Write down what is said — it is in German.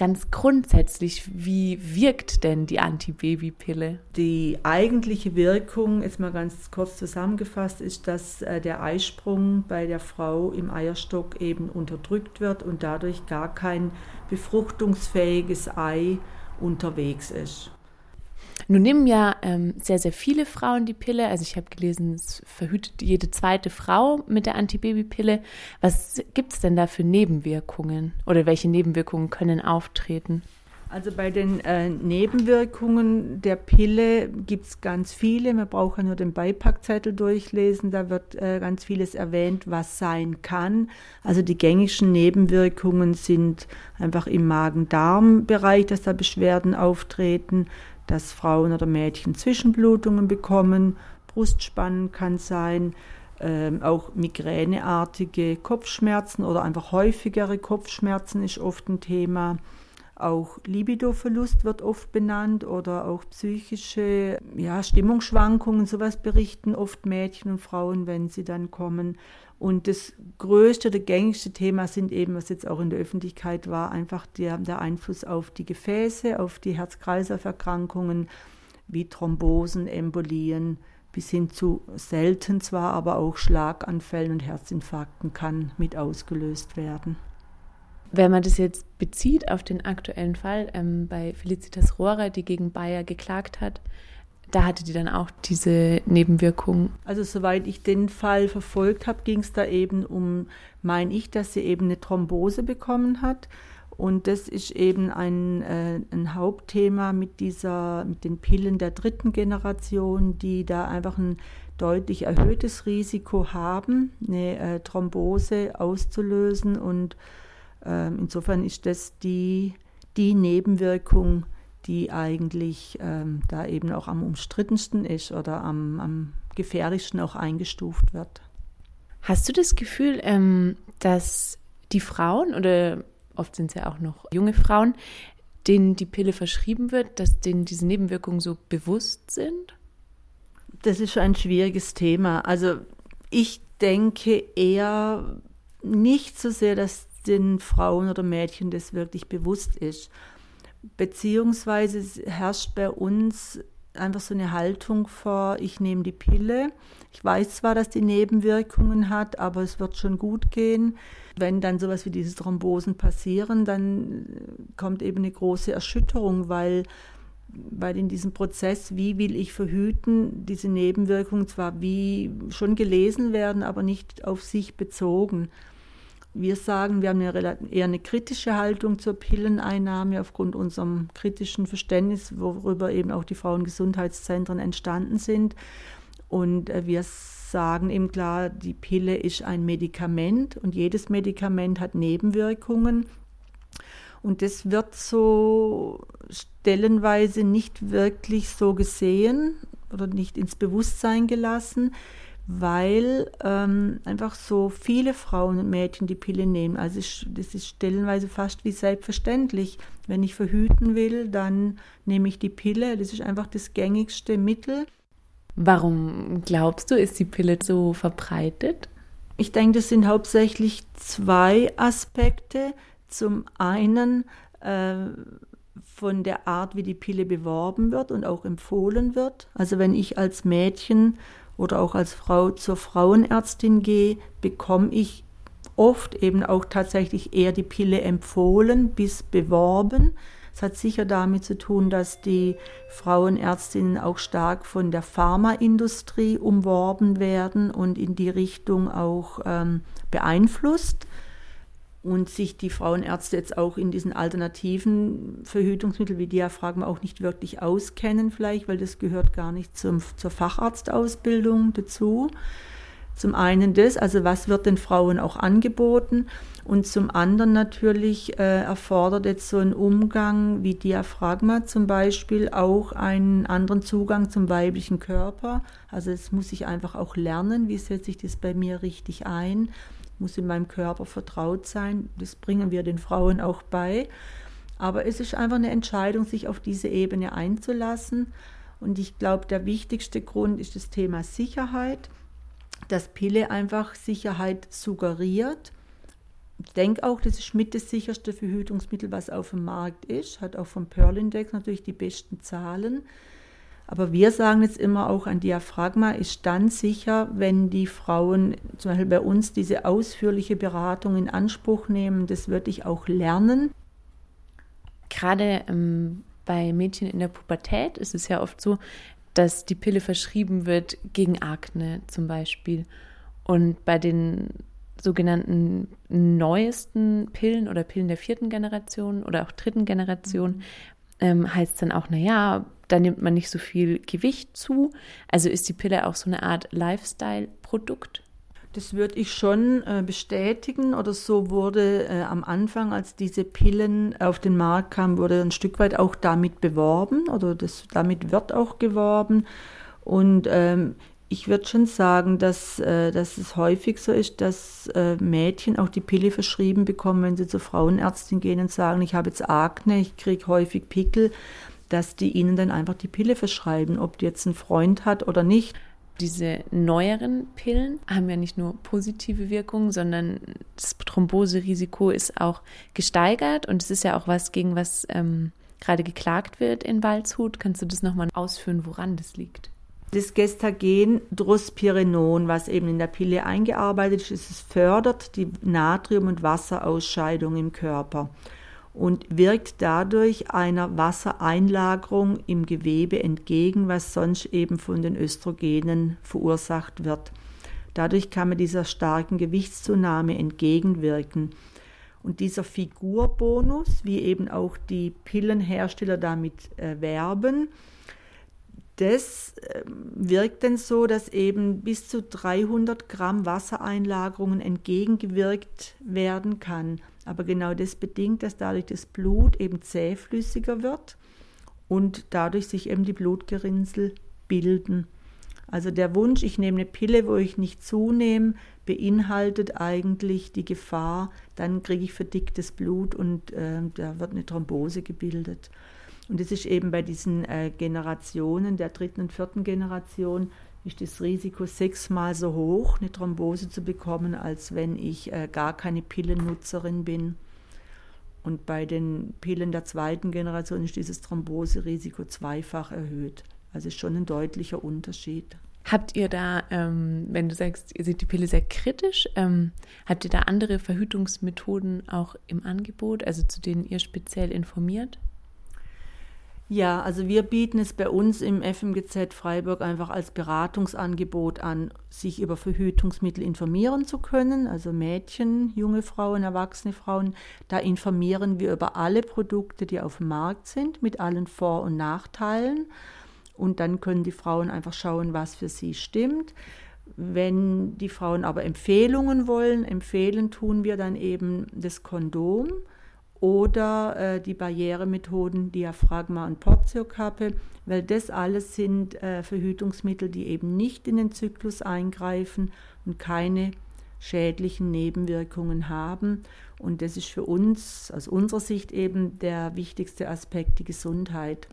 ganz grundsätzlich, wie wirkt denn die Antibabypille? Die eigentliche Wirkung, jetzt mal ganz kurz zusammengefasst, ist, dass äh, der Eisprung bei der Frau im Eierstock eben unterdrückt wird und dadurch gar kein befruchtungsfähiges Ei unterwegs ist. Nun nehmen ja ähm, sehr, sehr viele Frauen die Pille. Also ich habe gelesen, es verhütet jede zweite Frau mit der Antibabypille. Was gibt es denn da für Nebenwirkungen oder welche Nebenwirkungen können auftreten? Also bei den äh, Nebenwirkungen der Pille gibt es ganz viele. Man braucht ja nur den Beipackzettel durchlesen. Da wird äh, ganz vieles erwähnt, was sein kann. Also die gängigsten Nebenwirkungen sind einfach im Magen-Darm-Bereich, dass da Beschwerden auftreten dass Frauen oder Mädchen Zwischenblutungen bekommen, Brustspannen kann sein, ähm, auch migräneartige Kopfschmerzen oder einfach häufigere Kopfschmerzen ist oft ein Thema. Auch Libidoverlust wird oft benannt oder auch psychische ja, Stimmungsschwankungen, sowas berichten oft Mädchen und Frauen, wenn sie dann kommen. Und das größte oder gängigste Thema sind eben, was jetzt auch in der Öffentlichkeit war, einfach der, der Einfluss auf die Gefäße, auf die Herz-Kreislauf-Erkrankungen wie Thrombosen, Embolien, bis hin zu selten zwar, aber auch Schlaganfällen und Herzinfarkten kann mit ausgelöst werden. Wenn man das jetzt bezieht auf den aktuellen Fall ähm, bei Felicitas Rohrer, die gegen Bayer geklagt hat, da hatte die dann auch diese Nebenwirkungen. Also soweit ich den Fall verfolgt habe, ging es da eben um, meine ich, dass sie eben eine Thrombose bekommen hat. Und das ist eben ein, äh, ein Hauptthema mit dieser, mit den Pillen der dritten Generation, die da einfach ein deutlich erhöhtes Risiko haben, eine äh, Thrombose auszulösen. Und äh, insofern ist das die, die Nebenwirkung, die eigentlich ähm, da eben auch am umstrittensten ist oder am, am gefährlichsten auch eingestuft wird. Hast du das Gefühl, ähm, dass die Frauen oder oft sind es ja auch noch junge Frauen, denen die Pille verschrieben wird, dass denen diese Nebenwirkungen so bewusst sind? Das ist ein schwieriges Thema. Also ich denke eher nicht so sehr, dass den Frauen oder Mädchen das wirklich bewusst ist. Beziehungsweise herrscht bei uns einfach so eine Haltung vor, ich nehme die Pille. Ich weiß zwar, dass die Nebenwirkungen hat, aber es wird schon gut gehen. Wenn dann sowas wie diese Thrombosen passieren, dann kommt eben eine große Erschütterung, weil, weil in diesem Prozess, wie will ich verhüten, diese Nebenwirkungen zwar wie schon gelesen werden, aber nicht auf sich bezogen. Wir sagen, wir haben eine, eher eine kritische Haltung zur Pilleneinnahme aufgrund unserem kritischen Verständnis, worüber eben auch die Frauengesundheitszentren entstanden sind. Und äh, wir sagen eben klar, die Pille ist ein Medikament und jedes Medikament hat Nebenwirkungen. Und das wird so stellenweise nicht wirklich so gesehen oder nicht ins Bewusstsein gelassen weil ähm, einfach so viele Frauen und Mädchen die Pille nehmen. Also ich, das ist stellenweise fast wie selbstverständlich. Wenn ich verhüten will, dann nehme ich die Pille. Das ist einfach das gängigste Mittel. Warum glaubst du, ist die Pille so verbreitet? Ich denke, das sind hauptsächlich zwei Aspekte. Zum einen äh, von der Art, wie die Pille beworben wird und auch empfohlen wird. Also wenn ich als Mädchen oder auch als Frau zur Frauenärztin gehe, bekomme ich oft eben auch tatsächlich eher die Pille empfohlen bis beworben. Es hat sicher damit zu tun, dass die Frauenärztinnen auch stark von der Pharmaindustrie umworben werden und in die Richtung auch ähm, beeinflusst und sich die Frauenärzte jetzt auch in diesen alternativen Verhütungsmitteln wie Diaphragma auch nicht wirklich auskennen, vielleicht, weil das gehört gar nicht zum, zur Facharztausbildung dazu. Zum einen das, also was wird den Frauen auch angeboten und zum anderen natürlich äh, erfordert jetzt so ein Umgang wie Diaphragma zum Beispiel auch einen anderen Zugang zum weiblichen Körper. Also es muss ich einfach auch lernen, wie setze ich das bei mir richtig ein muss in meinem Körper vertraut sein. Das bringen wir den Frauen auch bei. Aber es ist einfach eine Entscheidung, sich auf diese Ebene einzulassen. Und ich glaube, der wichtigste Grund ist das Thema Sicherheit, dass Pille einfach Sicherheit suggeriert. Ich denke auch, das ist mit das sicherste Verhütungsmittel, was auf dem Markt ist. Hat auch vom Pearl Index natürlich die besten Zahlen. Aber wir sagen jetzt immer auch, ein Diaphragma ist dann sicher, wenn die Frauen zum Beispiel bei uns diese ausführliche Beratung in Anspruch nehmen. Das würde ich auch lernen. Gerade ähm, bei Mädchen in der Pubertät ist es ja oft so, dass die Pille verschrieben wird gegen Akne zum Beispiel. Und bei den sogenannten neuesten Pillen oder Pillen der vierten Generation oder auch dritten Generation mhm. Ähm, heißt dann auch, naja, da nimmt man nicht so viel Gewicht zu. Also ist die Pille auch so eine Art Lifestyle-Produkt? Das würde ich schon äh, bestätigen oder so wurde äh, am Anfang, als diese Pillen auf den Markt kamen, wurde ein Stück weit auch damit beworben oder das, damit wird auch geworben. Und ähm, ich würde schon sagen, dass, äh, dass es häufig so ist, dass äh, Mädchen auch die Pille verschrieben bekommen, wenn sie zur Frauenärztin gehen und sagen, ich habe jetzt Akne, ich kriege häufig Pickel, dass die ihnen dann einfach die Pille verschreiben, ob die jetzt einen Freund hat oder nicht diese neueren Pillen haben ja nicht nur positive Wirkungen, sondern das Thromboserisiko ist auch gesteigert und es ist ja auch was, gegen was ähm, gerade geklagt wird in Waldshut. Kannst du das nochmal ausführen, woran das liegt? Das Gestagen Drospirenon, was eben in der Pille eingearbeitet ist, es fördert die Natrium- und Wasserausscheidung im Körper und wirkt dadurch einer Wassereinlagerung im Gewebe entgegen, was sonst eben von den Östrogenen verursacht wird. Dadurch kann man dieser starken Gewichtszunahme entgegenwirken. Und dieser Figurbonus, wie eben auch die Pillenhersteller damit äh, werben, das äh, wirkt dann so, dass eben bis zu 300 Gramm Wassereinlagerungen entgegengewirkt werden kann. Aber genau das bedingt, dass dadurch das Blut eben zähflüssiger wird und dadurch sich eben die Blutgerinnsel bilden. Also der Wunsch, ich nehme eine Pille, wo ich nicht zunehme, beinhaltet eigentlich die Gefahr, dann kriege ich verdicktes Blut und äh, da wird eine Thrombose gebildet. Und das ist eben bei diesen äh, Generationen, der dritten und vierten Generation, ist das Risiko sechsmal so hoch, eine Thrombose zu bekommen, als wenn ich äh, gar keine Pillennutzerin bin. Und bei den Pillen der zweiten Generation ist dieses Thromboserisiko zweifach erhöht. Also schon ein deutlicher Unterschied. Habt ihr da, ähm, wenn du sagst, ihr seht die Pille sehr kritisch, ähm, habt ihr da andere Verhütungsmethoden auch im Angebot, also zu denen ihr speziell informiert? Ja, also wir bieten es bei uns im FMGZ Freiburg einfach als Beratungsangebot an, sich über Verhütungsmittel informieren zu können. Also Mädchen, junge Frauen, erwachsene Frauen, da informieren wir über alle Produkte, die auf dem Markt sind, mit allen Vor- und Nachteilen. Und dann können die Frauen einfach schauen, was für sie stimmt. Wenn die Frauen aber Empfehlungen wollen, empfehlen tun wir dann eben das Kondom oder äh, die Barrieremethoden Diaphragma und Portiokappe, weil das alles sind äh, Verhütungsmittel, die eben nicht in den Zyklus eingreifen und keine schädlichen Nebenwirkungen haben. Und das ist für uns aus unserer Sicht eben der wichtigste Aspekt, die Gesundheit.